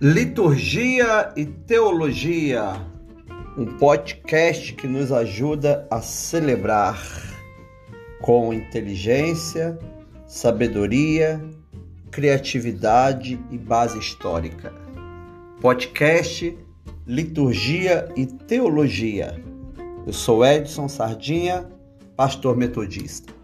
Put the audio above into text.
Liturgia e Teologia, um podcast que nos ajuda a celebrar com inteligência, sabedoria, criatividade e base histórica. Podcast Liturgia e Teologia. Eu sou Edson Sardinha, pastor metodista.